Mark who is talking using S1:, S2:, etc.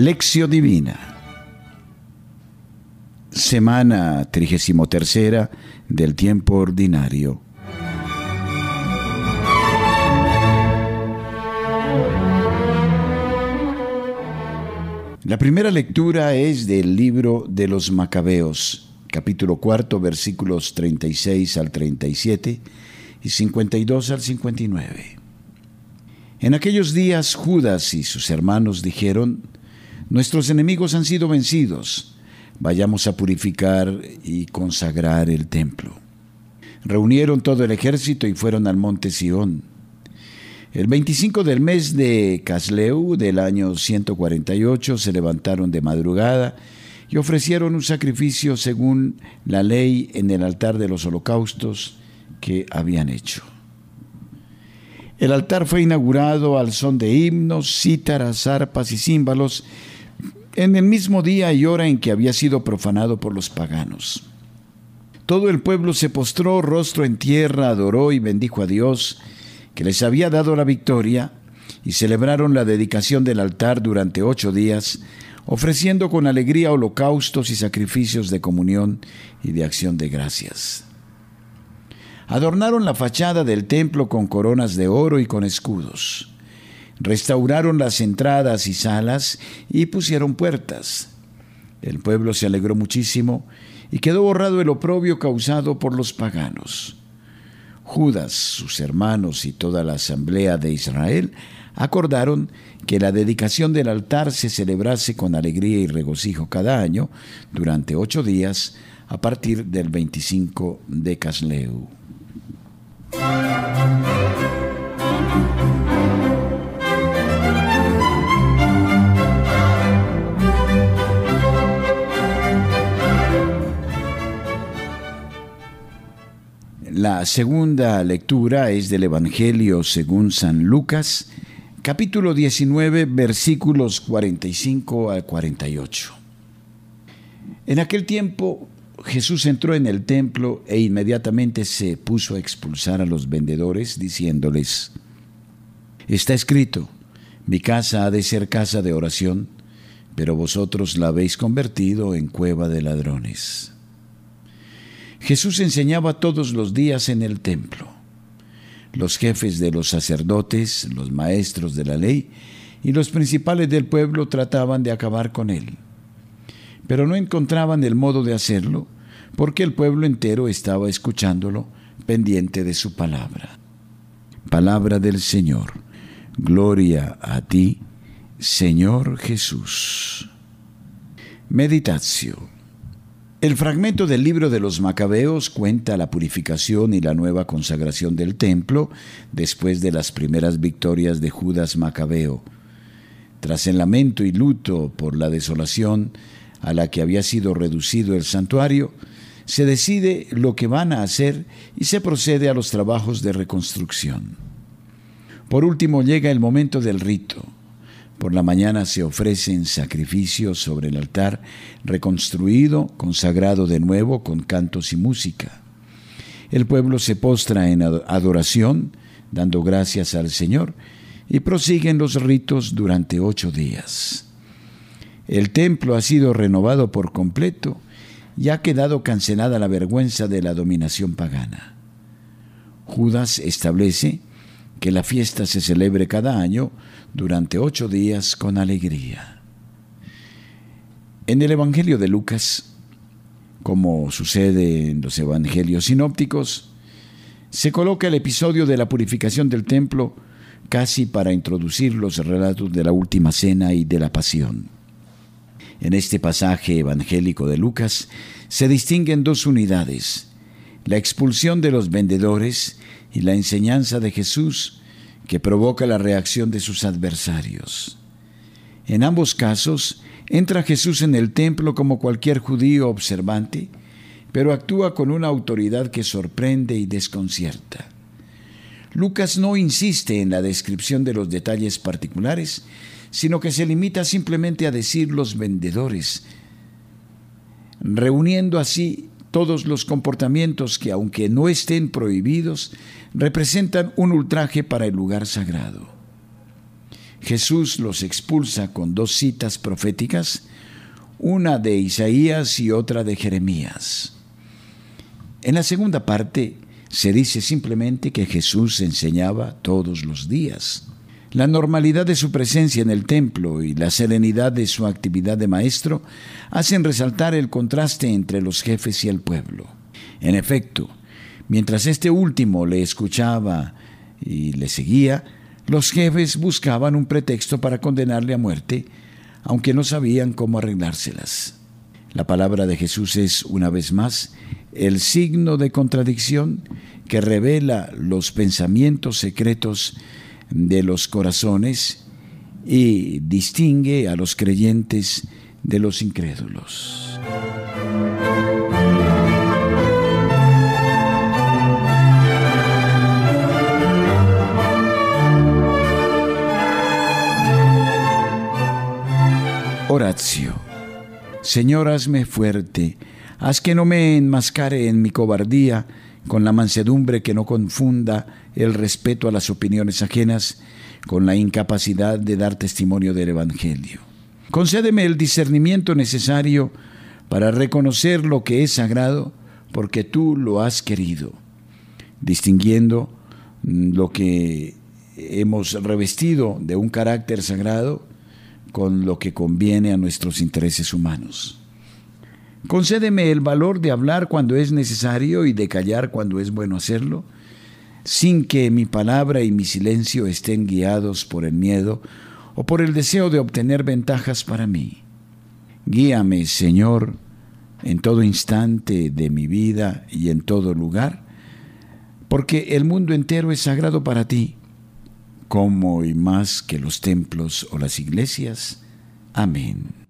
S1: Lección Divina. Semana 33 del tiempo ordinario. La primera lectura es del libro de los Macabeos, capítulo cuarto, versículos 36 al 37 y 52 al 59. En aquellos días Judas y sus hermanos dijeron, Nuestros enemigos han sido vencidos, vayamos a purificar y consagrar el templo. Reunieron todo el ejército y fueron al monte Sión. El 25 del mes de Casleu del año 148 se levantaron de madrugada y ofrecieron un sacrificio según la ley en el altar de los holocaustos que habían hecho. El altar fue inaugurado al son de himnos, cítaras, arpas y címbalos en el mismo día y hora en que había sido profanado por los paganos. Todo el pueblo se postró rostro en tierra, adoró y bendijo a Dios, que les había dado la victoria, y celebraron la dedicación del altar durante ocho días, ofreciendo con alegría holocaustos y sacrificios de comunión y de acción de gracias. Adornaron la fachada del templo con coronas de oro y con escudos. Restauraron las entradas y salas y pusieron puertas. El pueblo se alegró muchísimo y quedó borrado el oprobio causado por los paganos. Judas, sus hermanos y toda la asamblea de Israel acordaron que la dedicación del altar se celebrase con alegría y regocijo cada año durante ocho días a partir del 25 de Casleu. La segunda lectura es del Evangelio según San Lucas, capítulo 19, versículos 45 al 48. En aquel tiempo Jesús entró en el templo e inmediatamente se puso a expulsar a los vendedores, diciéndoles, Está escrito, mi casa ha de ser casa de oración, pero vosotros la habéis convertido en cueva de ladrones. Jesús enseñaba todos los días en el templo. Los jefes de los sacerdotes, los maestros de la ley y los principales del pueblo trataban de acabar con él pero no encontraban el modo de hacerlo porque el pueblo entero estaba escuchándolo, pendiente de su palabra. Palabra del Señor. Gloria a ti, Señor Jesús. Meditación. El fragmento del libro de los Macabeos cuenta la purificación y la nueva consagración del templo después de las primeras victorias de Judas Macabeo. Tras el lamento y luto por la desolación, a la que había sido reducido el santuario, se decide lo que van a hacer y se procede a los trabajos de reconstrucción. Por último llega el momento del rito. Por la mañana se ofrecen sacrificios sobre el altar reconstruido, consagrado de nuevo con cantos y música. El pueblo se postra en adoración, dando gracias al Señor, y prosiguen los ritos durante ocho días. El templo ha sido renovado por completo y ha quedado cancelada la vergüenza de la dominación pagana. Judas establece que la fiesta se celebre cada año durante ocho días con alegría. En el Evangelio de Lucas, como sucede en los Evangelios sinópticos, se coloca el episodio de la purificación del templo casi para introducir los relatos de la última cena y de la pasión. En este pasaje evangélico de Lucas se distinguen dos unidades, la expulsión de los vendedores y la enseñanza de Jesús que provoca la reacción de sus adversarios. En ambos casos, entra Jesús en el templo como cualquier judío observante, pero actúa con una autoridad que sorprende y desconcierta. Lucas no insiste en la descripción de los detalles particulares, sino que se limita simplemente a decir los vendedores, reuniendo así todos los comportamientos que, aunque no estén prohibidos, representan un ultraje para el lugar sagrado. Jesús los expulsa con dos citas proféticas, una de Isaías y otra de Jeremías. En la segunda parte se dice simplemente que Jesús enseñaba todos los días. La normalidad de su presencia en el templo y la serenidad de su actividad de maestro hacen resaltar el contraste entre los jefes y el pueblo. En efecto, mientras este último le escuchaba y le seguía, los jefes buscaban un pretexto para condenarle a muerte, aunque no sabían cómo arreglárselas. La palabra de Jesús es, una vez más, el signo de contradicción que revela los pensamientos secretos de los corazones y distingue a los creyentes de los incrédulos. Horacio. Señor, hazme fuerte, haz que no me enmascare en mi cobardía, con la mansedumbre que no confunda el respeto a las opiniones ajenas, con la incapacidad de dar testimonio del Evangelio. Concédeme el discernimiento necesario para reconocer lo que es sagrado, porque tú lo has querido, distinguiendo lo que hemos revestido de un carácter sagrado con lo que conviene a nuestros intereses humanos. Concédeme el valor de hablar cuando es necesario y de callar cuando es bueno hacerlo, sin que mi palabra y mi silencio estén guiados por el miedo o por el deseo de obtener ventajas para mí. Guíame, Señor, en todo instante de mi vida y en todo lugar, porque el mundo entero es sagrado para ti como y más que los templos o las iglesias. Amén.